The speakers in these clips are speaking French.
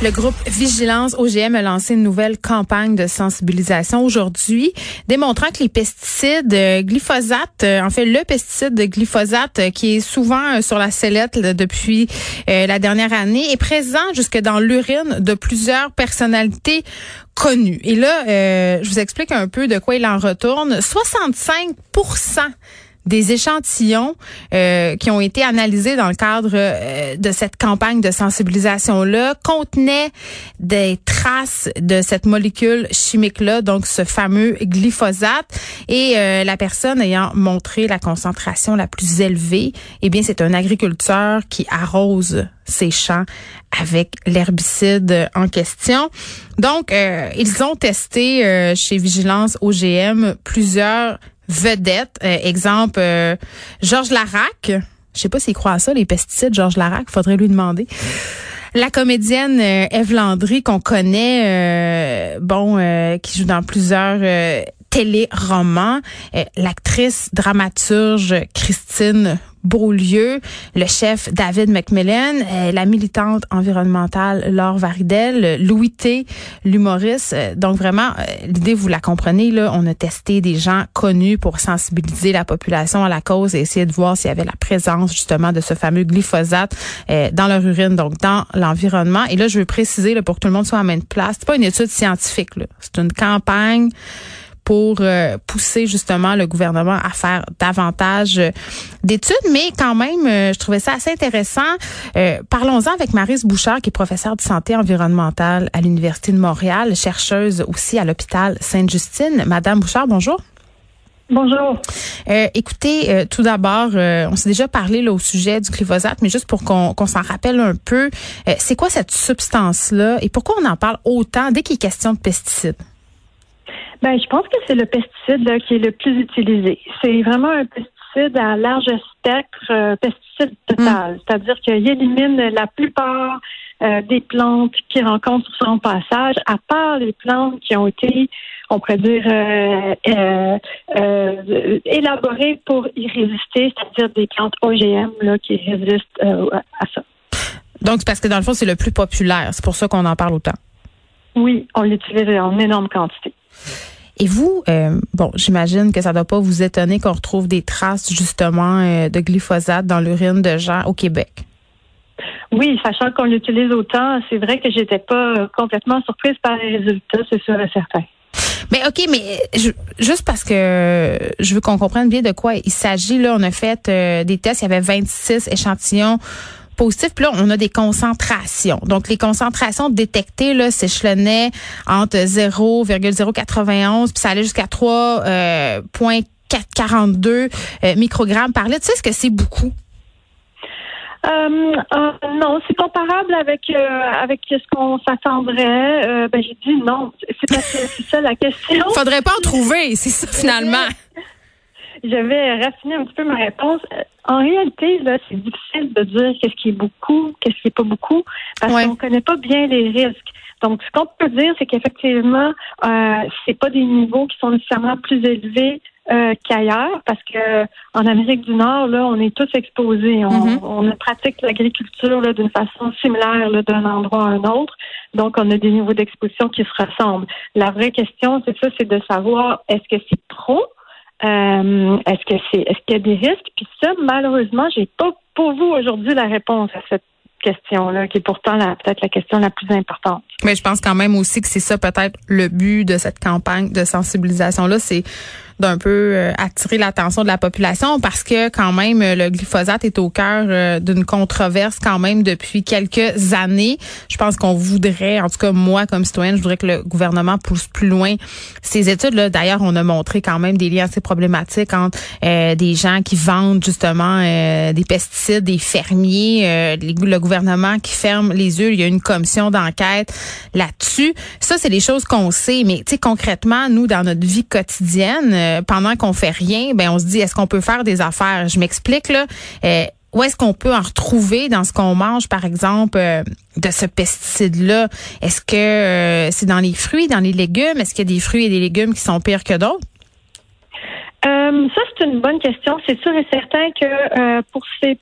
Le groupe Vigilance OGM a lancé une nouvelle campagne de sensibilisation aujourd'hui, démontrant que les pesticides euh, glyphosate, euh, en fait le pesticide de glyphosate euh, qui est souvent sur la sellette depuis la dernière année, est présent jusque dans l'urine de plusieurs personnalités connues. Et là, je vous explique un peu de quoi il en retourne. 65 des échantillons euh, qui ont été analysés dans le cadre euh, de cette campagne de sensibilisation-là contenaient des traces de cette molécule chimique-là, donc ce fameux glyphosate. Et euh, la personne ayant montré la concentration la plus élevée, eh bien, c'est un agriculteur qui arrose ses champs avec l'herbicide en question. Donc, ils ont testé chez Vigilance OGM plusieurs vedettes. Euh, exemple, euh, Georges Larac. Je sais pas s'il croit à ça, les pesticides, Georges Larac. Faudrait lui demander. La comédienne euh, Eve Landry qu'on connaît, bon, qui joue dans plusieurs téléromans, l'actrice dramaturge Christine Beaulieu, le chef David McMillan, euh, la militante environnementale Laure Varidel, Louis T, l'humoriste. Euh, donc vraiment, euh, l'idée, vous la comprenez, là, on a testé des gens connus pour sensibiliser la population à la cause et essayer de voir s'il y avait la présence justement de ce fameux glyphosate dans leur urine, donc dans l'environnement. Et là, je veux préciser pour que tout le monde soit à même place, c'est pas une étude scientifique, c'est une campagne pour euh, pousser justement le gouvernement à faire davantage euh, d'études. Mais quand même, euh, je trouvais ça assez intéressant. Parlons-en avec Marise Bouchard, qui est professeure de santé environnementale à l'Université de Montréal, chercheuse aussi à l'hôpital Sainte-Justine. Madame Bouchard, bonjour. Bonjour. écoutez, tout d'abord, on s'est déjà parlé là, au sujet du glyphosate, mais juste pour qu'on s'en rappelle un peu, c'est quoi cette substance-là et pourquoi on en parle autant dès qu'il est question de pesticides? Ben, je pense que c'est le pesticide qui est le plus utilisé. C'est vraiment un pesticide à large spectre, euh, pesticide total. Mm. C'est-à-dire qu'il élimine la plupart euh, des plantes qui rencontrent son passage, à part les plantes qui ont été, on pourrait dire, euh, élaborées pour y résister, c'est-à-dire des plantes OGM là, qui résistent à ça. Donc, parce que dans le fond, c'est le plus populaire. C'est pour ça qu'on en parle autant. Oui, on l'utilise en énorme quantité. Et vous, euh, bon, j'imagine que ça ne doit pas vous étonner qu'on retrouve des traces justement euh, de glyphosate dans l'urine de gens au Québec. Oui, sachant qu'on l'utilise autant, c'est vrai que j'étais pas complètement surprise par les résultats, c'est sûr et certain. Mais OK, mais juste parce que je veux qu'on comprenne bien de quoi il s'agit, là, on a fait euh, des tests, il y avait 26 échantillons positif. Puis là, on a des concentrations. Donc, les concentrations détectées là s'échelonnaient entre 0,091 puis ça allait jusqu'à 3,442 euh, euh, microgrammes par litre. Tu sais ce que c'est beaucoup? Euh, non, c'est comparable avec avec ce qu'on s'attendrait. ben j'ai dit non, c'est c'est ça la question. Faudrait pas en trouver, c'est ça finalement je vais raffiner un petit peu ma réponse. En réalité, là, c'est difficile de dire qu'est-ce qui est beaucoup, qu'est-ce qui est pas beaucoup, parce qu'on connaît pas bien les risques. Donc, ce qu'on peut dire, c'est qu'effectivement, euh, c'est pas des niveaux qui sont nécessairement plus élevés euh, qu'ailleurs, parce que en Amérique du Nord, là, on est tous exposés. On, mm-hmm. on pratique l'agriculture d'une façon similaire d'un endroit à un autre. Donc, on a des niveaux d'exposition qui se ressemblent. La vraie question, c'est ça, c'est de savoir est-ce que c'est trop euh, est-ce que c'est est-ce qu'il y a des risques? Puis ça, malheureusement, j'ai pas pour vous aujourd'hui la réponse à cette question-là, qui est pourtant peut-être la question la plus importante. Mais je pense quand même aussi que c'est ça peut-être le but de cette campagne de sensibilisation-là, c'est d'un peu euh, attirer l'attention de la population parce que quand même le glyphosate est au cœur euh, d'une controverse quand même depuis quelques années. Je pense qu'on voudrait, en tout cas moi comme citoyenne, je voudrais que le gouvernement pousse plus loin ces études. Là, d'ailleurs, on a montré quand même des liens assez problématiques entre euh, des gens qui vendent justement des pesticides, des fermiers, le gouvernement qui ferme les yeux. Il y a une commission d'enquête là-dessus. Ça, c'est des choses qu'on sait, mais tu sais concrètement, nous dans notre vie quotidienne euh, pendant qu'on fait rien, ben on se dit est-ce qu'on peut faire des affaires? Je m'explique là. Euh, où est-ce qu'on peut en retrouver dans ce qu'on mange, par exemple, euh, de ce pesticide-là? Est-ce que c'est dans les fruits, dans les légumes? Est-ce qu'il y a des fruits et des légumes qui sont pires que d'autres? Ça, c'est une bonne question. C'est sûr et certain que pour ces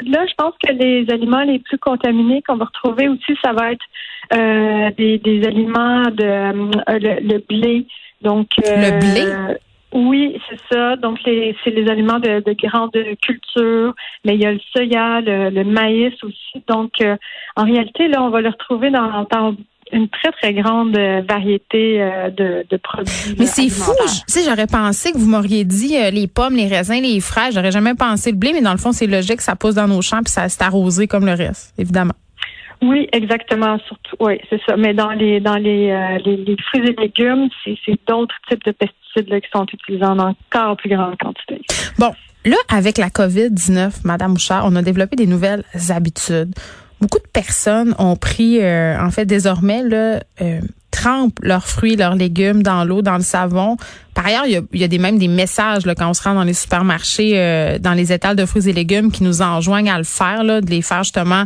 pesticides-là, je pense que les aliments les plus contaminés qu'on va retrouver aussi, ça va être des, aliments de le, blé. Donc, le blé? Oui, c'est ça. Donc, c'est les aliments de, grande culture, mais il y a le soya, le, maïs aussi. Donc, euh, en réalité, là, on va le retrouver dans, une très, très grande euh, variété euh, de, produits. Mais c'est fou. Tu sais, j'aurais pensé que vous m'auriez dit les pommes, les raisins, les fraises. J'aurais jamais pensé le blé, mais dans le fond, c'est logique, ça pousse dans nos champs puis ça s'est arrosé comme le reste, évidemment. Oui, exactement. Surtout, oui, c'est ça. Mais dans les dans les, les fruits et légumes, c'est d'autres types de pesticides qui sont utilisés en encore plus grande quantité. Bon, là, avec la COVID-19, Madame Bouchard, on a développé des nouvelles habitudes. Beaucoup de personnes ont pris, euh, en fait, désormais, là, euh, trempent leurs fruits, leurs légumes dans l'eau, dans le savon. Par ailleurs, il y a, il y a des, même des messages là, quand on se rend dans les supermarchés, euh, dans les étals de fruits et légumes, qui nous enjoignent à le faire, là, de les faire justement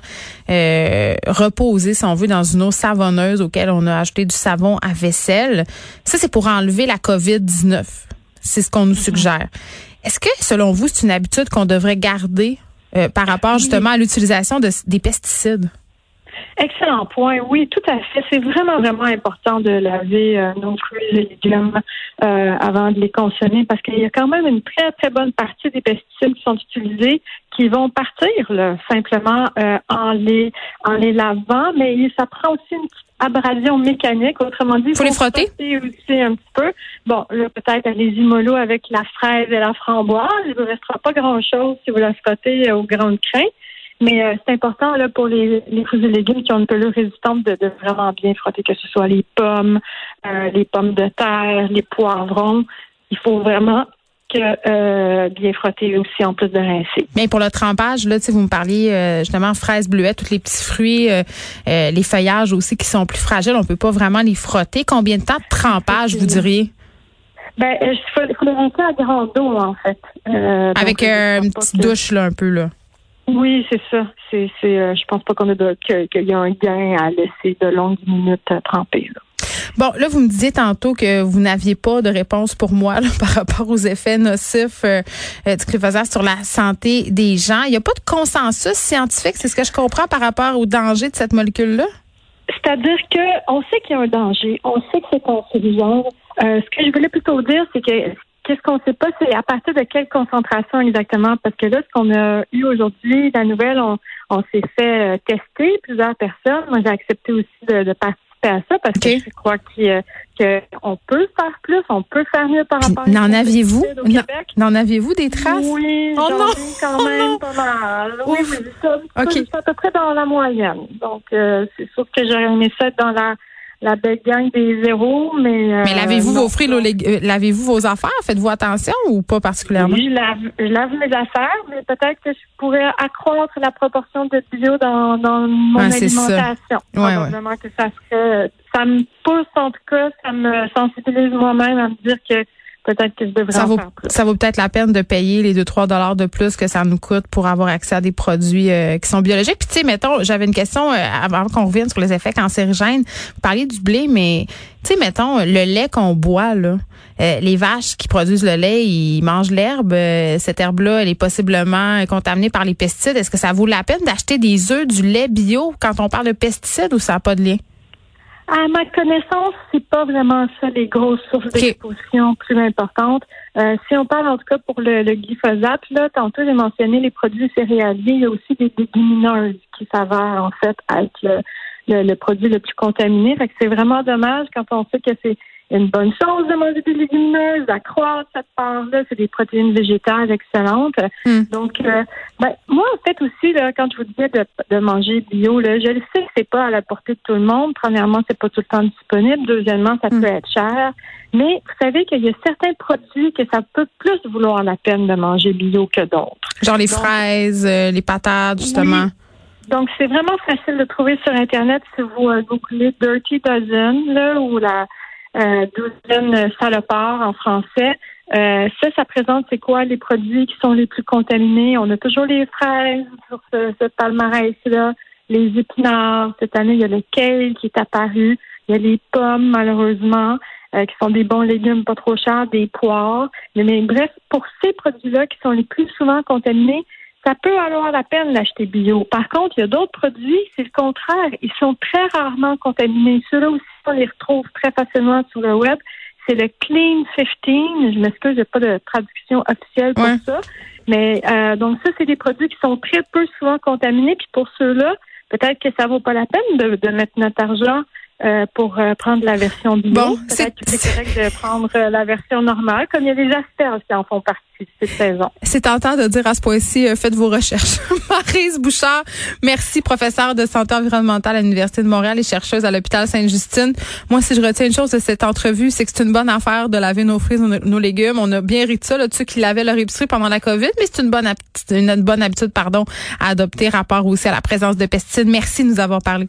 euh, reposer, si on veut, dans une eau savonneuse auquel on a ajouté du savon à vaisselle. Ça, c'est pour enlever la COVID-19. C'est ce qu'on nous suggère. Est-ce que, selon vous, c'est une habitude qu'on devrait garder euh, par rapport justement à l'utilisation de, des pesticides? Excellent point. Oui, tout à fait. C'est vraiment, vraiment important de laver euh, nos fruits et légumes euh, avant de les consommer parce qu'il y a quand même une très, très bonne partie des pesticides qui sont utilisés qui vont partir là, simplement euh, en les en les lavant, mais ça prend aussi une petite abrasion mécanique. Autrement dit, il faut, les frotter aussi un petit peu. Bon, là, peut-être les immolos avec la fraise et la framboise, il ne restera pas grand-chose si vous la frottez au grand crin. Mais euh, c'est important là pour les, les fruits et légumes qui ont une pelure résistante de, de vraiment bien frotter, que ce soit les pommes, euh, les pommes de terre, les poivrons. Il faut vraiment que euh, bien frotter aussi en plus de rincer. Mais pour le trempage, là, vous me parliez justement fraises, bleuettes, tous les petits fruits, les feuillages aussi qui sont plus fragiles, on peut pas vraiment les frotter. Combien de temps de trempage, vous diriez? Ben, il faut, faut les rincer à grande eau, en fait. Avec une petite douche, là, un peu, là. Oui, c'est ça. C'est, c'est, euh, je pense pas qu'on a qu'il y a un gain à laisser de longues minutes tremper. Là. Bon, là, vous me disiez tantôt que vous n'aviez pas de réponse pour moi par rapport aux effets nocifs euh, euh, du glyphosate sur la santé des gens. Il n'y a pas de consensus scientifique, c'est ce que je comprends par rapport au danger de cette molécule-là? C'est-à-dire que on sait qu'il y a un danger, on sait que c'est cancérigène. Euh, ce que je voulais plutôt dire, c'est que Qu'est-ce qu'on ne sait pas, c'est à partir de quelle concentration exactement, parce que là, ce qu'on a eu aujourd'hui, la nouvelle, on, on s'est fait euh, tester plusieurs personnes. Moi, j'ai accepté aussi de, participer à ça parce que je crois qu'on peut faire plus, on peut faire mieux par rapport à N'en aviez-vous? N'en aviez-vous des traces? Oui, oh non! quand oh même pas mal. Oui, oui, c'est à peu près dans la moyenne. Donc, euh, c'est sûr que j'aurais aimé ça dans la la belle gang des zéros, mais. Euh, mais lavez-vous vos fruits, euh, lavez-vous vos affaires? Faites-vous attention ou pas particulièrement? Oui, je lave, je lave mes affaires, mais peut-être que je pourrais accroître la proportion de bio dans, dans mon alimentation. Ça. Ouais, ouais. que ça serait, ça me pousse en tout cas, ça me sensibilise moi-même à me dire que peut-être que je devrais ça vaut, Ça vaut peut-être la peine de payer les 2-3 dollars de plus que ça nous coûte pour avoir accès à des produits euh, qui sont biologiques. Puis tu sais, mettons, j'avais une question euh, avant qu'on revienne sur les effets cancérigènes. Vous parliez du blé, mais tu sais, mettons, le lait qu'on boit, là, euh, les vaches qui produisent le lait, ils mangent l'herbe. cette herbe-là, elle est possiblement contaminée par les pesticides. Est-ce que ça vaut la peine d'acheter des œufs, du lait bio quand on parle de pesticides ou ça n'a pas de lien? À ma connaissance, c'est pas vraiment ça les grosses sources d'exposition plus importantes. Euh, si on parle en tout cas pour le, glyphosate, là, tantôt j'ai mentionné les produits céréaliers, il y a aussi des légumineuses qui s'avèrent en fait être le, le, produit le plus contaminé. Fait que c'est vraiment dommage quand on sait que c'est une bonne chose de manger des légumineuses, d'accroître cette part-là. C'est des protéines végétales excellentes. Hmm. Donc, euh, ben, moi, en fait, aussi, là, quand je vous disais de, de manger bio, là, je le sais que c'est pas à la portée de tout le monde. Premièrement, c'est pas tout le temps disponible. Deuxièmement, ça hmm. peut être cher. Mais vous savez qu'il y a certains produits que ça peut plus vouloir la peine de manger bio que d'autres. Genre les fraises, euh, les patates, justement. Donc, c'est vraiment facile de trouver sur Internet si vous euh, googlez Dirty Dozen, là, ou la euh, douzaine salopard en français. Euh, ça, ça présente c'est quoi les produits qui sont les plus contaminés? On a toujours les fraises sur ce, ce palmarès-là, les épinards. Cette année, il y a le kale qui est apparu. Il y a les pommes, malheureusement, euh, qui sont des bons légumes pas trop chers, des poires. Mais, bref, pour ces produits-là qui sont les plus souvent contaminés, ça peut avoir la peine d'acheter bio. Par contre, il y a d'autres produits, c'est le contraire. Ils sont très rarement contaminés. Ceux-là aussi, on les retrouve très facilement sur le web. C'est le Clean 15. Je m'excuse, j'ai pas de traduction officielle pour ça. Mais euh, donc ça, c'est des produits qui sont très peu souvent contaminés. Puis pour ceux-là, peut-être que ça vaut pas la peine de, de mettre notre argent euh, pour euh, prendre la version bio. Bon, Peut-être que c'est correct de prendre euh, la version normale, comme il y a des asperges qui en font partie cette saison. C'est tentant de dire à ce point-ci, faites vos recherches. Marise Bouchard, merci, professeure de santé environnementale à l'Université de Montréal et chercheuse à l'hôpital Sainte-Justine. Moi, si je retiens une chose de cette entrevue, c'est que c'est une bonne affaire de laver nos fruits, nos, nos légumes. On a bien ri de ça, là, de ceux qui lavaient leur épicerie pendant la COVID, mais c'est une bonne, une bonne habitude, pardon, à adopter rapport aussi à la présence de pesticides. Merci de nous avoir parlé.